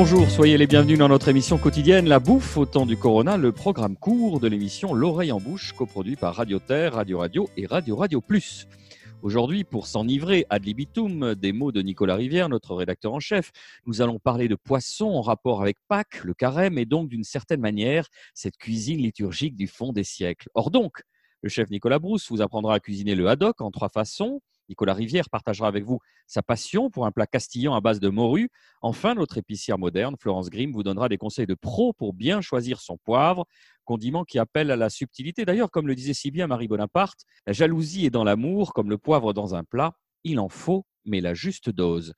Bonjour, soyez les bienvenus dans notre émission quotidienne La Bouffe au temps du Corona, le programme court de l'émission L'oreille en bouche, coproduit par Radio Terre, Radio Radio et Radio Radio Plus. Aujourd'hui, pour s'enivrer ad libitum des mots de Nicolas Rivière, notre rédacteur en chef, nous allons parler de poissons en rapport avec Pâques, le carême et donc d'une certaine manière cette cuisine liturgique du fond des siècles. Or donc, le chef Nicolas Brousse vous apprendra à cuisiner le haddock en trois façons, Nicolas Rivière partagera avec vous sa passion pour un plat castillan à base de morue. Enfin, notre épicière moderne, Florence Grimm, vous donnera des conseils de pro pour bien choisir son poivre, condiment qui appelle à la subtilité. D'ailleurs, comme le disait si bien Marie Bonaparte, la jalousie est dans l'amour comme le poivre dans un plat. Il en faut, mais la juste dose.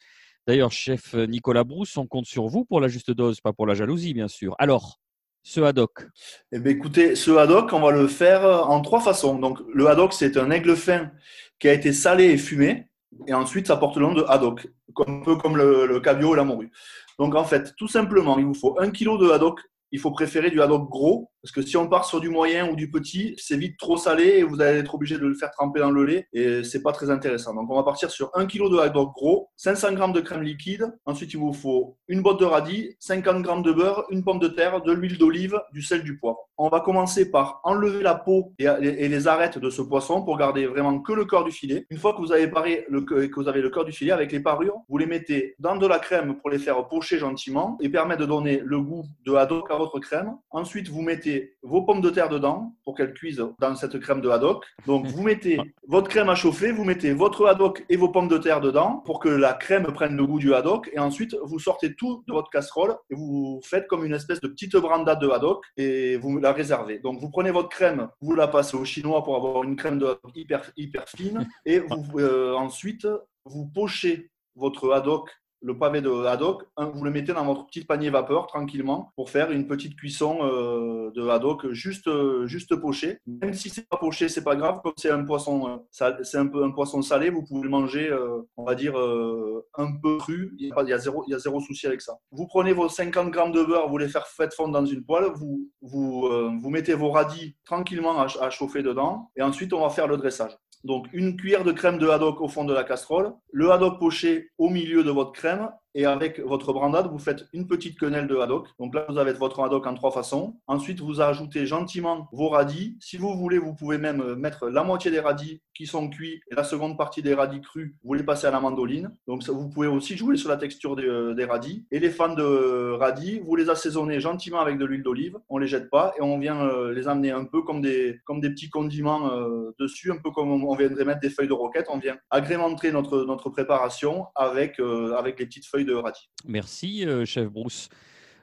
D'ailleurs, chef Nicolas Brousse, on compte sur vous pour la juste dose, pas pour la jalousie, bien sûr. Alors, ce haddock Eh bien, écoutez, ce haddock, on va le faire en trois façons. Donc, le haddock, c'est un aigle fin qui a été salé et fumé. Et ensuite, ça porte le nom de haddock, un peu comme le, le cabillaud et la morue. Donc, en fait, tout simplement, il vous faut un kilo de haddock il faut préférer du haddock gros, parce que si on part sur du moyen ou du petit, c'est vite trop salé et vous allez être obligé de le faire tremper dans le lait et c'est pas très intéressant. Donc on va partir sur 1 kg de haddock gros, 500 g de crème liquide, ensuite il vous faut une botte de radis, 50 g de beurre, une pomme de terre, de l'huile d'olive, du sel, du poivre. On va commencer par enlever la peau et les arêtes de ce poisson pour garder vraiment que le corps du filet. Une fois que vous avez paré le, que vous avez le corps du filet avec les parures, vous les mettez dans de la crème pour les faire pocher gentiment et permettre de donner le goût de haddock à votre crème. Ensuite, vous mettez vos pommes de terre dedans pour qu'elles cuisent dans cette crème de haddock. Donc, vous mettez votre crème à chauffer, vous mettez votre haddock et vos pommes de terre dedans pour que la crème prenne le goût du haddock. Et ensuite, vous sortez tout de votre casserole et vous faites comme une espèce de petite brandade de haddock et vous la réservez. Donc, vous prenez votre crème, vous la passez au chinois pour avoir une crème de haddock hyper, hyper fine. Et vous, euh, ensuite, vous pochez votre haddock le pavé de haddock, vous le mettez dans votre petit panier vapeur tranquillement pour faire une petite cuisson euh, de haddock juste, euh, juste poché. Même si c'est pas poché, c'est pas grave. Comme c'est un poisson, euh, c'est un peu poisson salé, vous pouvez le manger, on va dire un peu cru. Il y, a, zéro, il y a zéro souci avec ça. Vous prenez vos 50 grammes de beurre, vous les faites fondre dans une poêle, vous, vous, vous mettez vos radis tranquillement à chauffer dedans, et ensuite on va faire le dressage. Donc une cuillère de crème de haddock au fond de la casserole, le haddock poché au milieu de votre crème et avec votre brandade, vous faites une petite quenelle de haddock. Donc là, vous avez votre haddock en trois façons. Ensuite, vous ajoutez gentiment vos radis. Si vous voulez, vous pouvez même mettre la moitié des radis qui sont cuits et la seconde partie des radis crus, vous les passez à la mandoline. Donc vous pouvez aussi jouer sur la texture des, euh, des radis. Et les fans de radis, vous les assaisonnez gentiment avec de l'huile d'olive. On les jette pas et on vient euh, les amener un peu comme des, comme des petits condiments euh, dessus, un peu comme on viendrait mettre des feuilles de roquette. On vient agrémenter notre, notre préparation avec, avec les petites feuilles de. Merci, euh, chef Bruce.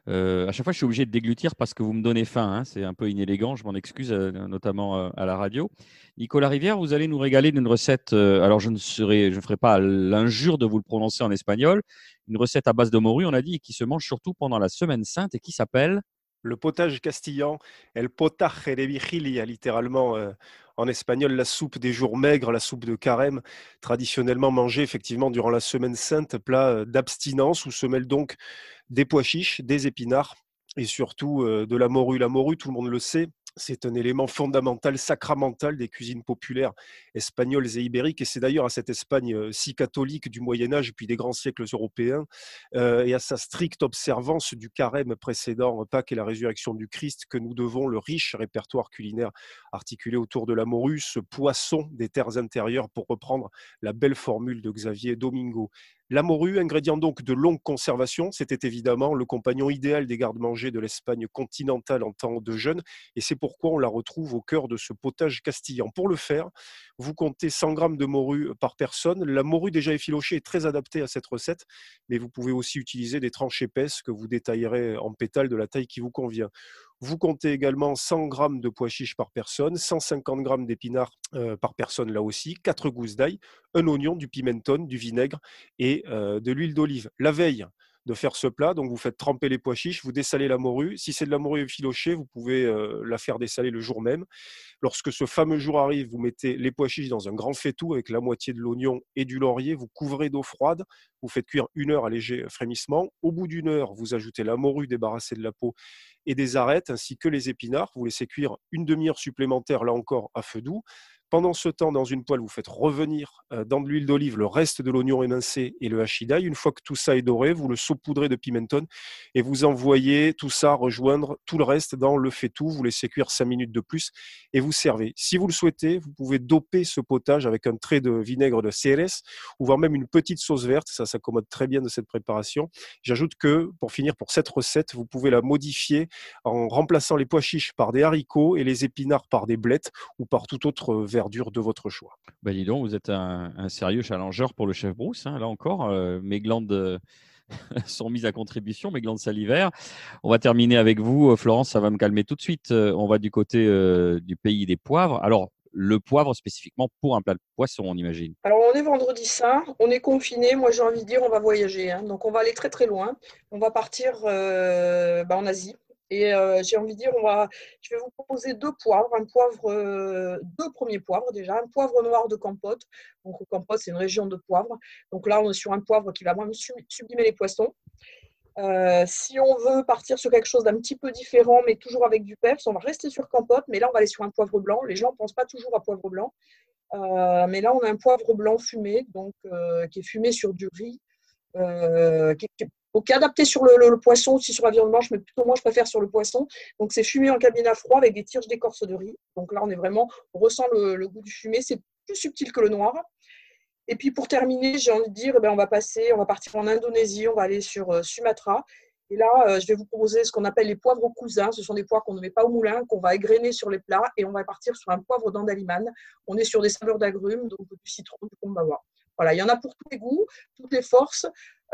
Euh, à chaque fois, je suis obligé de déglutir parce que vous me donnez faim. Hein. C'est un peu inélégant, je m'en excuse, euh, notamment à la radio. Nicolas Rivière, vous allez nous régaler d'une recette. alors, je ne, serai, je ne ferai pas l'injure de vous le prononcer en espagnol. Une recette à base de morue, on a dit, qui se mange surtout pendant la Semaine Sainte et qui s'appelle le potage castillan, el potaje de vigilia, littéralement en espagnol, la soupe des jours maigres, la soupe de carême, traditionnellement mangée effectivement durant la semaine sainte, plat euh, d'abstinence où se mêlent donc des pois chiches, des épinards et surtout euh, de la morue. La morue, tout le monde le sait, c'est un élément fondamental, sacramental des cuisines populaires espagnoles et ibériques. Et c'est d'ailleurs à cette Espagne euh, si catholique du Moyen Âge puis des grands siècles européens euh, et à sa stricte observance du carême précédent Pâques et la résurrection du Christ que nous devons le riche répertoire culinaire articulé autour de la morue, ce poisson des terres intérieures pour reprendre la belle formule de Xavier Domingo. La morue, ingrédient donc de longue conservation, c'était évidemment le compagnon idéal des gardes-manger de l'Espagne continentale en temps de jeûne, et c'est pourquoi on la retrouve au cœur de ce potage castillan. Pour le faire, vous comptez 100 grammes de morue par personne. La morue déjà effilochée est très adaptée à cette recette, mais vous pouvez aussi utiliser des tranches épaisses que vous détaillerez en pétales de la taille qui vous convient. Vous comptez également 100 g de pois chiches par personne, 150 g d'épinards euh, par personne là aussi, 4 gousses d'ail, un oignon, du pimenton, du vinaigre et euh, de l'huile d'olive. La veille, de faire ce plat. Donc, vous faites tremper les pois chiches, vous dessalez la morue. Si c'est de la morue effilochée, vous pouvez euh, la faire dessaler le jour même. Lorsque ce fameux jour arrive, vous mettez les pois chiches dans un grand faitout avec la moitié de l'oignon et du laurier. Vous couvrez d'eau froide. Vous faites cuire une heure à léger frémissement. Au bout d'une heure, vous ajoutez la morue débarrassée de la peau et des arêtes, ainsi que les épinards. Vous laissez cuire une demi-heure supplémentaire, là encore, à feu doux. Pendant ce temps, dans une poêle, vous faites revenir euh, dans de l'huile d'olive le reste de l'oignon émincé et le hachis d'ail. Une fois que tout ça est doré, vous le saupoudrez de pimenton et vous envoyez tout ça rejoindre tout le reste dans le faitout. Vous laissez cuire 5 minutes de plus et vous servez. Si vous le souhaitez, vous pouvez doper ce potage avec un trait de vinaigre de CRS ou voire même une petite sauce verte. Ça s'accommode très bien de cette préparation. J'ajoute que, pour finir, pour cette recette, vous pouvez la modifier en remplaçant les pois chiches par des haricots et les épinards par des blettes ou par toute autre verdure de votre choix. Ben dis donc, vous êtes un, sérieux challengeur pour le chef Bruce. Hein. Là encore, euh, mes glandes euh, sont mises à contribution, mes glandes salivaires. On va terminer avec vous, euh, Florence, ça va me calmer tout de suite. On va du côté du pays des poivres. Alors, le poivre spécifiquement pour un plat de poisson, on imagine Alors, on est vendredi saint, on est confiné. Moi, j'ai envie de dire, on va voyager. Hein. Donc, on va aller très, très loin. On va partir bah, en Asie. Et euh, j'ai envie de dire, on va, je vais vous proposer deux poivres, un poivre, euh, deux premiers poivres déjà, un poivre noir de Campote. Donc, Campote, c'est une région de poivre. Donc là, on est sur un poivre qui va vraiment sublimer les poissons. Euh, si on veut partir sur quelque chose d'un petit peu différent, mais toujours avec du peps, on va rester sur Campote, mais là, on va aller sur un poivre blanc. Les gens ne pensent pas toujours à poivre blanc. mais là, on a un poivre blanc fumé, donc qui est fumé sur du riz, qui, qui, donc, adapté sur le, poisson, aussi sur la viande blanche, mais plutôt moi, je préfère sur le poisson. Donc, c'est fumé en cabine à froid avec des tiges d'écorce de riz. Donc là, on est vraiment, on ressent le, goût du fumé. C'est plus subtil que le noir. Et puis, pour terminer, j'ai envie de dire, eh ben, on va passer, on va partir en Indonésie, on va aller sur euh, Sumatra. Et là, euh, je vais vous proposer ce qu'on appelle les poivres cousins. Ce sont des poivres qu'on ne met pas au moulin, qu'on va égrener sur les plats. Et on va partir sur un poivre d'Andaliman. On est sur des saveurs d'agrumes, donc du citron, du kombawa. Voilà, il y en a pour tous les goûts, toutes les forces.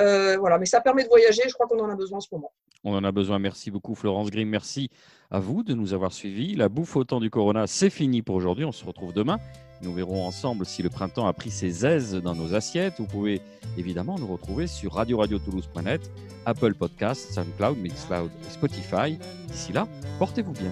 Euh, voilà, mais ça permet de voyager. Je crois qu'on en a besoin en ce moment. On en a besoin. Merci beaucoup, Florence Grimm. Merci à vous de nous avoir suivis. La bouffe au temps du Corona, c'est fini pour aujourd'hui. On se retrouve demain. Nous verrons ensemble si le printemps a pris ses aises dans nos assiettes. Vous pouvez évidemment nous retrouver sur radio radio toulouse.net, Apple Podcasts, SoundCloud, Mixcloud et Spotify. D'ici là, portez-vous bien.